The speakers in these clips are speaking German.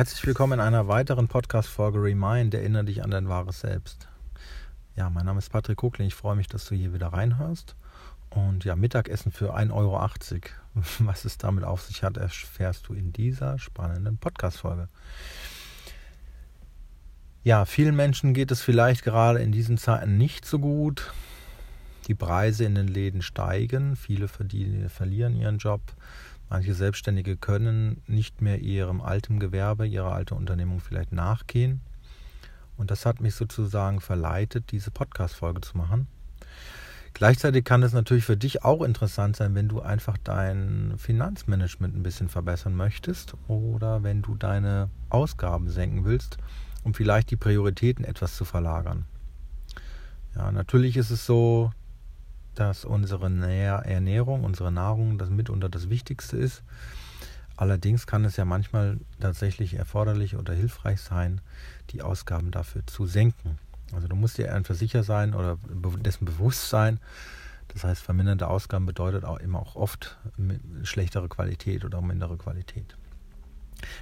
Herzlich willkommen in einer weiteren Podcast-Folge Remind, erinnere dich an dein wahres Selbst. Ja, mein Name ist Patrick Kuckling, ich freue mich, dass du hier wieder reinhörst. Und ja, Mittagessen für 1,80 Euro. Was es damit auf sich hat, erfährst du in dieser spannenden Podcast-Folge. Ja, vielen Menschen geht es vielleicht gerade in diesen Zeiten nicht so gut. Die Preise in den Läden steigen, viele verdienen, verlieren ihren Job. Manche Selbstständige können nicht mehr ihrem alten Gewerbe, ihrer alten Unternehmung vielleicht nachgehen. Und das hat mich sozusagen verleitet, diese Podcast-Folge zu machen. Gleichzeitig kann es natürlich für dich auch interessant sein, wenn du einfach dein Finanzmanagement ein bisschen verbessern möchtest oder wenn du deine Ausgaben senken willst, um vielleicht die Prioritäten etwas zu verlagern. Ja, natürlich ist es so, dass unsere Ernährung, unsere Nahrung das mitunter das Wichtigste ist. Allerdings kann es ja manchmal tatsächlich erforderlich oder hilfreich sein, die Ausgaben dafür zu senken. Also du musst dir einfach sicher sein oder dessen bewusst sein. Das heißt, verminderte Ausgaben bedeutet auch immer auch oft schlechtere Qualität oder mindere Qualität.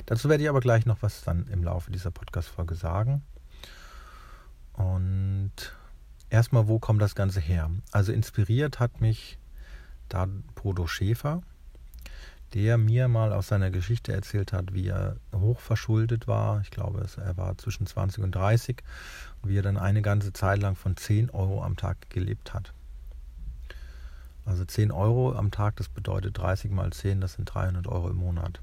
Dazu werde ich aber gleich noch was dann im Laufe dieser Podcast-Folge sagen. Und erstmal, wo kommt das Ganze her? Also inspiriert hat mich da Bodo Schäfer, der mir mal aus seiner Geschichte erzählt hat, wie er hochverschuldet war. Ich glaube, er war zwischen 20 und 30 und wie er dann eine ganze Zeit lang von 10 Euro am Tag gelebt hat. Also 10 Euro am Tag, das bedeutet 30 mal 10, das sind 300 Euro im Monat.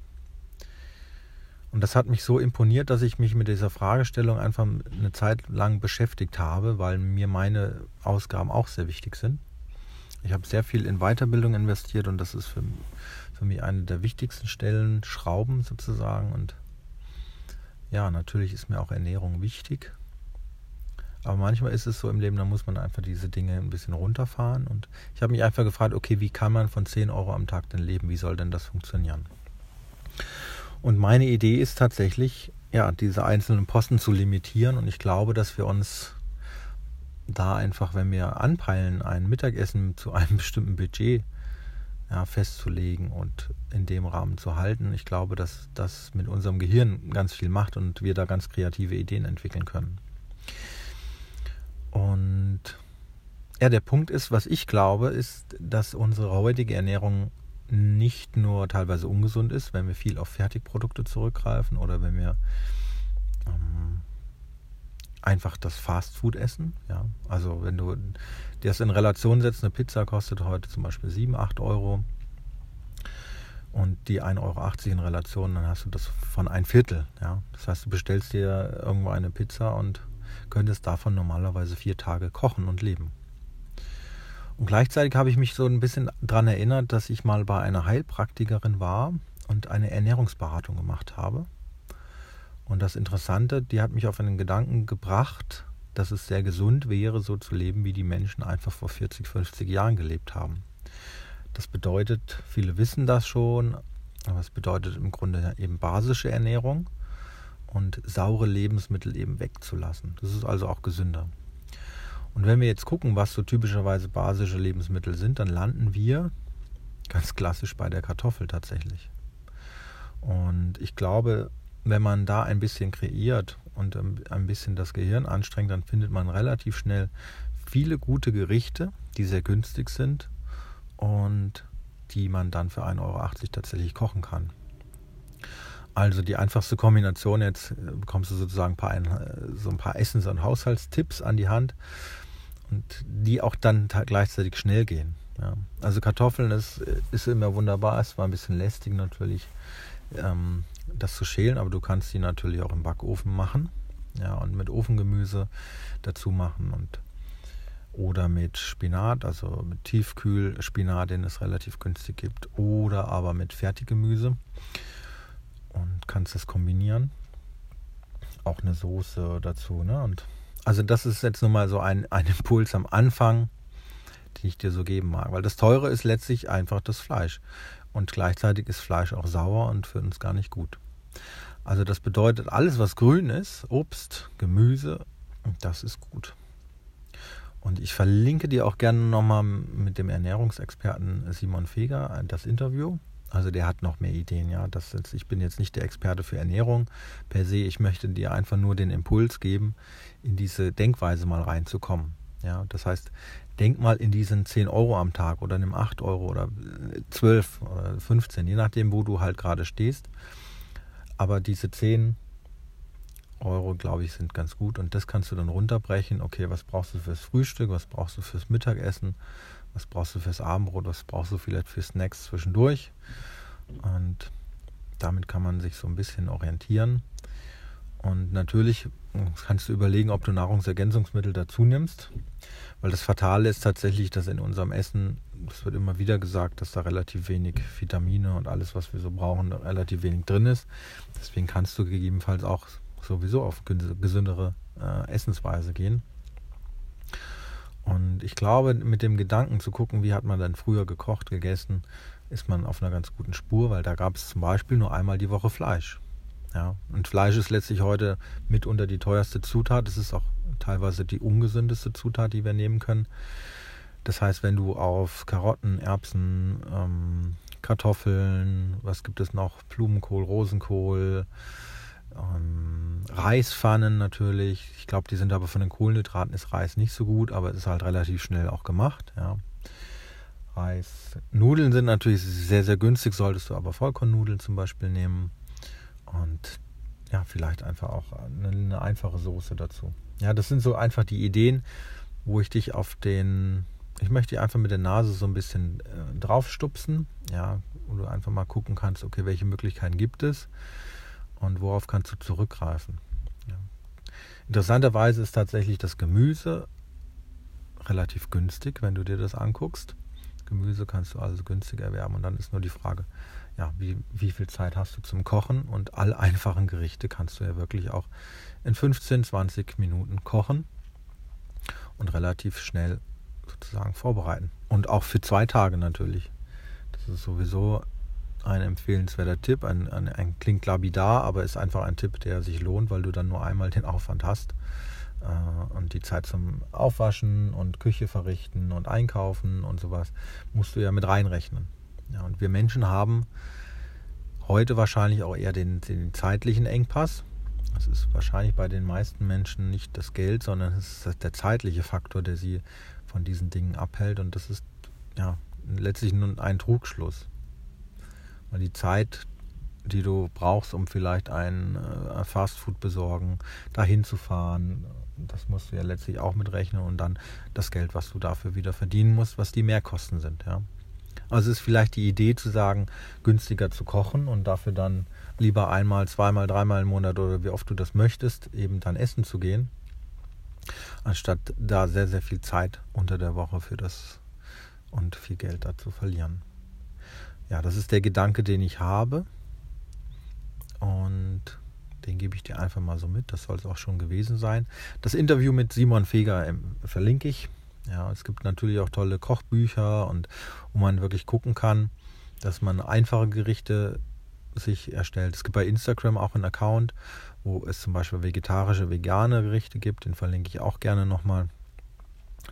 Und das hat mich so imponiert, dass ich mich mit dieser Fragestellung einfach eine Zeit lang beschäftigt habe, weil mir meine Ausgaben auch sehr wichtig sind. Ich habe sehr viel in Weiterbildung investiert und das ist für, für mich eine der wichtigsten Stellen, Schrauben sozusagen. Und ja, natürlich ist mir auch Ernährung wichtig. Aber manchmal ist es so im Leben, da muss man einfach diese Dinge ein bisschen runterfahren. Und ich habe mich einfach gefragt, okay, wie kann man von 10 Euro am Tag denn leben? Wie soll denn das funktionieren? Und meine Idee ist tatsächlich, ja, diese einzelnen Posten zu limitieren. Und ich glaube, dass wir uns da einfach, wenn wir anpeilen, ein Mittagessen zu einem bestimmten Budget ja, festzulegen und in dem Rahmen zu halten, ich glaube, dass das mit unserem Gehirn ganz viel macht und wir da ganz kreative Ideen entwickeln können. Und ja, der Punkt ist, was ich glaube, ist, dass unsere heutige Ernährung nicht nur teilweise ungesund ist, wenn wir viel auf Fertigprodukte zurückgreifen oder wenn wir ähm, einfach das Fastfood essen. Ja? Also wenn du das in Relation setzt, eine Pizza kostet heute zum Beispiel 7, 8 Euro und die 1,80 Euro in Relation, dann hast du das von ein Viertel. Ja? Das heißt, du bestellst dir irgendwo eine Pizza und könntest davon normalerweise vier Tage kochen und leben. Und gleichzeitig habe ich mich so ein bisschen daran erinnert, dass ich mal bei einer Heilpraktikerin war und eine Ernährungsberatung gemacht habe. Und das Interessante, die hat mich auf einen Gedanken gebracht, dass es sehr gesund wäre, so zu leben, wie die Menschen einfach vor 40, 50 Jahren gelebt haben. Das bedeutet, viele wissen das schon, aber es bedeutet im Grunde eben basische Ernährung und saure Lebensmittel eben wegzulassen. Das ist also auch gesünder. Und wenn wir jetzt gucken, was so typischerweise basische Lebensmittel sind, dann landen wir ganz klassisch bei der Kartoffel tatsächlich. Und ich glaube, wenn man da ein bisschen kreiert und ein bisschen das Gehirn anstrengt, dann findet man relativ schnell viele gute Gerichte, die sehr günstig sind und die man dann für 1,80 Euro tatsächlich kochen kann. Also die einfachste Kombination, jetzt bekommst du sozusagen ein paar, so ein paar Essens- und Haushaltstipps an die Hand und die auch dann gleichzeitig schnell gehen. Ja. Also Kartoffeln ist, ist immer wunderbar, es war ein bisschen lästig natürlich, ähm, das zu schälen, aber du kannst die natürlich auch im Backofen machen ja, und mit Ofengemüse dazu machen und oder mit Spinat, also mit Tiefkühlspinat, den es relativ günstig gibt, oder aber mit Fertiggemüse und kannst das kombinieren. Auch eine Soße dazu, ne? Und also das ist jetzt nur mal so ein, ein Impuls am Anfang, den ich dir so geben mag. Weil das Teure ist letztlich einfach das Fleisch. Und gleichzeitig ist Fleisch auch sauer und für uns gar nicht gut. Also das bedeutet, alles was grün ist, Obst, Gemüse, das ist gut. Und ich verlinke dir auch gerne nochmal mit dem Ernährungsexperten Simon Feger das Interview. Also der hat noch mehr Ideen, ja. Das ist, ich bin jetzt nicht der Experte für Ernährung per se. Ich möchte dir einfach nur den Impuls geben, in diese Denkweise mal reinzukommen. Ja, das heißt, denk mal in diesen 10 Euro am Tag oder in 8 Euro oder 12 oder 15, je nachdem, wo du halt gerade stehst. Aber diese 10 Euro, glaube ich, sind ganz gut und das kannst du dann runterbrechen. Okay, was brauchst du fürs Frühstück, was brauchst du fürs Mittagessen, was brauchst du fürs Abendbrot, was brauchst du vielleicht für Snacks zwischendurch. Und damit kann man sich so ein bisschen orientieren. Und natürlich kannst du überlegen, ob du Nahrungsergänzungsmittel dazu nimmst. Weil das Fatale ist tatsächlich, dass in unserem Essen, es wird immer wieder gesagt, dass da relativ wenig Vitamine und alles, was wir so brauchen, relativ wenig drin ist. Deswegen kannst du gegebenenfalls auch sowieso auf gesündere äh, Essensweise gehen. Und ich glaube, mit dem Gedanken zu gucken, wie hat man dann früher gekocht, gegessen, ist man auf einer ganz guten Spur, weil da gab es zum Beispiel nur einmal die Woche Fleisch. Ja, und Fleisch ist letztlich heute mitunter die teuerste Zutat. Es ist auch teilweise die ungesündeste Zutat, die wir nehmen können. Das heißt, wenn du auf Karotten, Erbsen, ähm, Kartoffeln, was gibt es noch? Blumenkohl, Rosenkohl, ähm, Reispfannen natürlich. Ich glaube, die sind aber von den Kohlenhydraten ist Reis nicht so gut, aber es ist halt relativ schnell auch gemacht. Ja. Reis. Sind natürlich sehr, sehr günstig, solltest du aber Vollkornnudeln zum Beispiel nehmen. Und ja, vielleicht einfach auch eine, eine einfache Soße dazu. Ja, das sind so einfach die Ideen, wo ich dich auf den, ich möchte dich einfach mit der Nase so ein bisschen äh, draufstupsen, ja, wo du einfach mal gucken kannst, okay, welche Möglichkeiten gibt es und worauf kannst du zurückgreifen. Ja. Interessanterweise ist tatsächlich das Gemüse relativ günstig, wenn du dir das anguckst. Gemüse kannst du also günstig erwerben und dann ist nur die Frage, ja, wie, wie viel Zeit hast du zum Kochen und alle einfachen Gerichte kannst du ja wirklich auch in 15, 20 Minuten kochen und relativ schnell sozusagen vorbereiten. Und auch für zwei Tage natürlich. Das ist sowieso ein empfehlenswerter Tipp. Ein, ein, ein, klingt labidar, aber ist einfach ein Tipp, der sich lohnt, weil du dann nur einmal den Aufwand hast äh, und die Zeit zum Aufwaschen und Küche verrichten und einkaufen und sowas musst du ja mit reinrechnen. Ja, und wir Menschen haben heute wahrscheinlich auch eher den, den zeitlichen Engpass. Das ist wahrscheinlich bei den meisten Menschen nicht das Geld, sondern es ist der zeitliche Faktor, der sie von diesen Dingen abhält. Und das ist ja letztlich nur ein Trugschluss. Die Zeit, die du brauchst, um vielleicht ein äh, Fastfood besorgen, dahin zu fahren, das musst du ja letztlich auch mitrechnen und dann das Geld, was du dafür wieder verdienen musst, was die Mehrkosten sind, ja. Also ist vielleicht die Idee zu sagen, günstiger zu kochen und dafür dann lieber einmal, zweimal, dreimal im Monat oder wie oft du das möchtest, eben dann essen zu gehen, anstatt da sehr, sehr viel Zeit unter der Woche für das und viel Geld da zu verlieren. Ja, das ist der Gedanke, den ich habe. Und den gebe ich dir einfach mal so mit. Das soll es auch schon gewesen sein. Das Interview mit Simon Feger ähm, verlinke ich. Ja, es gibt natürlich auch tolle Kochbücher und wo man wirklich gucken kann, dass man einfache Gerichte sich erstellt. Es gibt bei Instagram auch einen Account, wo es zum Beispiel vegetarische, vegane Gerichte gibt. Den verlinke ich auch gerne nochmal.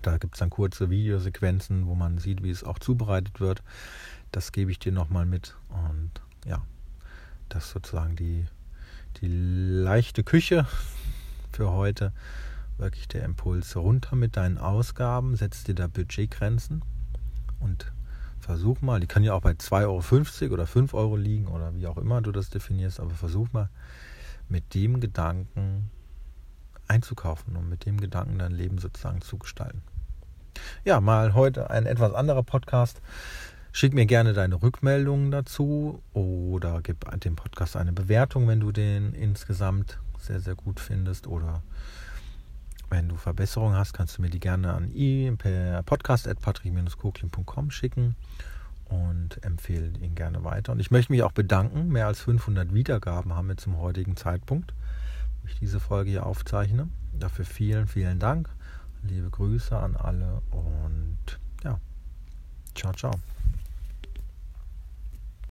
Da gibt es dann kurze Videosequenzen, wo man sieht, wie es auch zubereitet wird. Das gebe ich dir nochmal mit. Und ja, das ist sozusagen die, die leichte Küche für heute wirklich der Impuls runter mit deinen Ausgaben, setz dir da Budgetgrenzen und versuch mal, die kann ja auch bei 2,50 Euro oder 5 Euro liegen oder wie auch immer du das definierst, aber versuch mal mit dem Gedanken einzukaufen und mit dem Gedanken dein Leben sozusagen zu gestalten. Ja, mal heute ein etwas anderer Podcast. Schick mir gerne deine Rückmeldungen dazu oder gib dem Podcast eine Bewertung, wenn du den insgesamt sehr, sehr gut findest oder wenn du Verbesserungen hast, kannst du mir die gerne an i per podcast.patrick-koklin.com schicken und empfehle ihn gerne weiter. Und ich möchte mich auch bedanken. Mehr als 500 Wiedergaben haben wir zum heutigen Zeitpunkt, wo ich diese Folge hier aufzeichne. Dafür vielen, vielen Dank. Liebe Grüße an alle und ja, ciao, ciao.